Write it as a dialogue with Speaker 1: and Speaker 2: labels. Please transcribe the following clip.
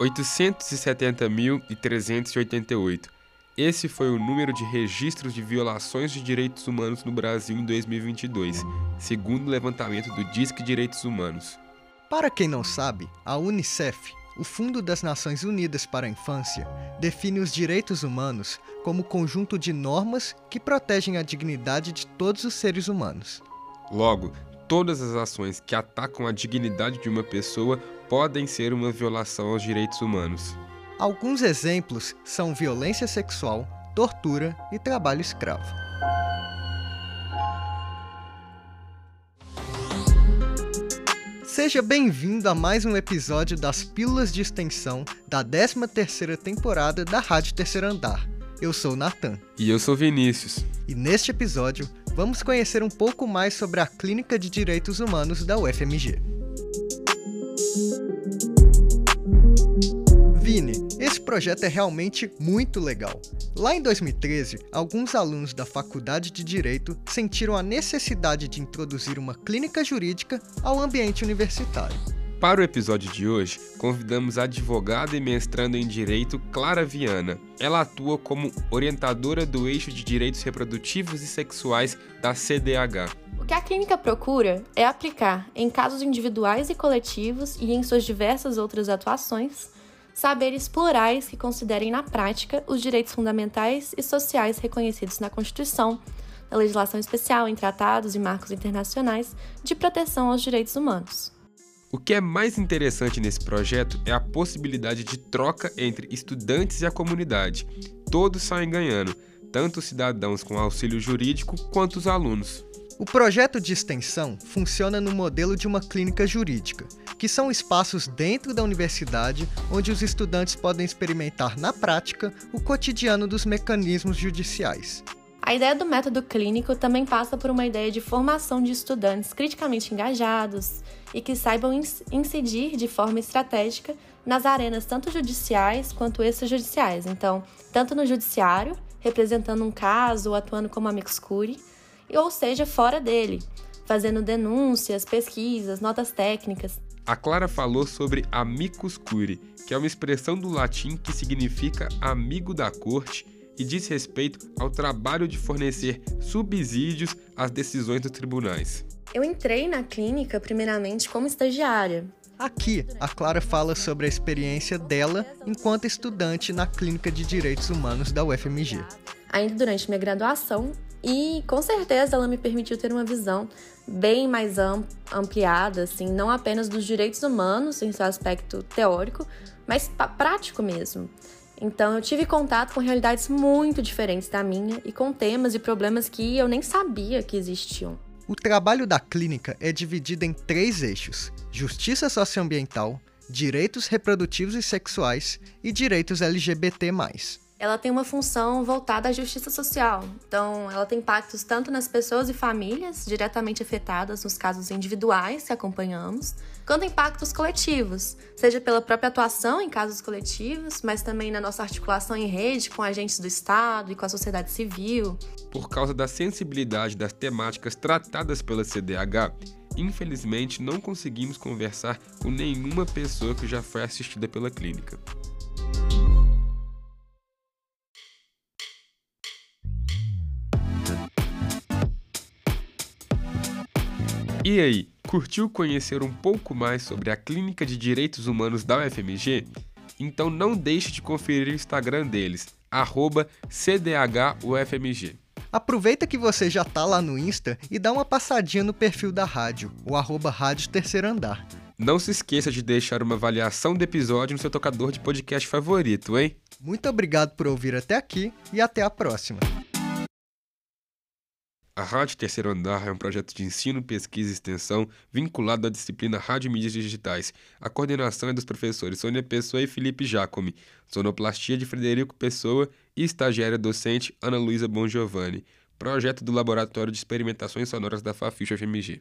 Speaker 1: 870.388. Esse foi o número de registros de violações de direitos humanos no Brasil em 2022, segundo o levantamento do Disque Direitos Humanos.
Speaker 2: Para quem não sabe, a Unicef, o Fundo das Nações Unidas para a Infância, define os direitos humanos como conjunto de normas que protegem a dignidade de todos os seres humanos.
Speaker 1: Logo, todas as ações que atacam a dignidade de uma pessoa podem ser uma violação aos direitos humanos.
Speaker 2: Alguns exemplos são violência sexual, tortura e trabalho escravo. Seja bem-vindo a mais um episódio das Pílulas de Extensão da 13ª temporada da Rádio Terceiro Andar. Eu sou Nathan.
Speaker 1: E eu sou Vinícius.
Speaker 2: E neste episódio, vamos conhecer um pouco mais sobre a Clínica de Direitos Humanos da UFMG. Vini, esse projeto é realmente muito legal. Lá em 2013, alguns alunos da Faculdade de Direito sentiram a necessidade de introduzir uma clínica jurídica ao ambiente universitário.
Speaker 1: Para o episódio de hoje, convidamos a advogada e mestrando em Direito Clara Viana. Ela atua como orientadora do eixo de direitos reprodutivos e sexuais da CDH.
Speaker 3: O que a clínica procura é aplicar, em casos individuais e coletivos e em suas diversas outras atuações, saberes plurais que considerem na prática os direitos fundamentais e sociais reconhecidos na Constituição, na legislação especial, em tratados e marcos internacionais de proteção aos direitos humanos.
Speaker 1: O que é mais interessante nesse projeto é a possibilidade de troca entre estudantes e a comunidade. Todos saem ganhando, tanto os cidadãos com auxílio jurídico quanto os alunos.
Speaker 2: O projeto de extensão funciona no modelo de uma clínica jurídica, que são espaços dentro da universidade onde os estudantes podem experimentar na prática o cotidiano dos mecanismos judiciais.
Speaker 3: A ideia do método clínico também passa por uma ideia de formação de estudantes criticamente engajados e que saibam incidir de forma estratégica nas arenas tanto judiciais quanto extrajudiciais. Então, tanto no judiciário, representando um caso ou atuando como amicus curiae, ou seja, fora dele, fazendo denúncias, pesquisas, notas técnicas.
Speaker 1: A Clara falou sobre amicus curiae, que é uma expressão do latim que significa amigo da corte e diz respeito ao trabalho de fornecer subsídios às decisões dos tribunais.
Speaker 3: Eu entrei na clínica primeiramente como estagiária.
Speaker 2: Aqui, a Clara fala sobre a experiência dela enquanto estudante na Clínica de Direitos Humanos da UFMG.
Speaker 3: Ainda durante minha graduação, e com certeza ela me permitiu ter uma visão bem mais ampliada, assim, não apenas dos direitos humanos em seu aspecto teórico, mas prático mesmo. Então eu tive contato com realidades muito diferentes da minha e com temas e problemas que eu nem sabia que existiam.
Speaker 2: O trabalho da clínica é dividido em três eixos: justiça socioambiental, direitos reprodutivos e sexuais e direitos LGBT+
Speaker 3: ela tem uma função voltada à justiça social. Então, ela tem impactos tanto nas pessoas e famílias diretamente afetadas nos casos individuais que acompanhamos, quanto impactos coletivos, seja pela própria atuação em casos coletivos, mas também na nossa articulação em rede com agentes do Estado e com a sociedade civil.
Speaker 1: Por causa da sensibilidade das temáticas tratadas pela CDH, infelizmente não conseguimos conversar com nenhuma pessoa que já foi assistida pela clínica. E aí, curtiu conhecer um pouco mais sobre a Clínica de Direitos Humanos da UFMG? Então não deixe de conferir o Instagram deles, CDHUFMG.
Speaker 2: Aproveita que você já tá lá no Insta e dá uma passadinha no perfil da rádio, o arroba Rádio Terceiro Andar.
Speaker 1: Não se esqueça de deixar uma avaliação do episódio no seu tocador de podcast favorito, hein?
Speaker 2: Muito obrigado por ouvir até aqui e até a próxima.
Speaker 1: A Rádio Terceiro Andar é um projeto de ensino, pesquisa e extensão vinculado à disciplina Rádio e Mídias Digitais. A coordenação é dos professores Sônia Pessoa e Felipe Jacome, sonoplastia de Frederico Pessoa e estagiária docente Ana Luísa Bongiovanni. Projeto do Laboratório de Experimentações Sonoras da Faficha FMG.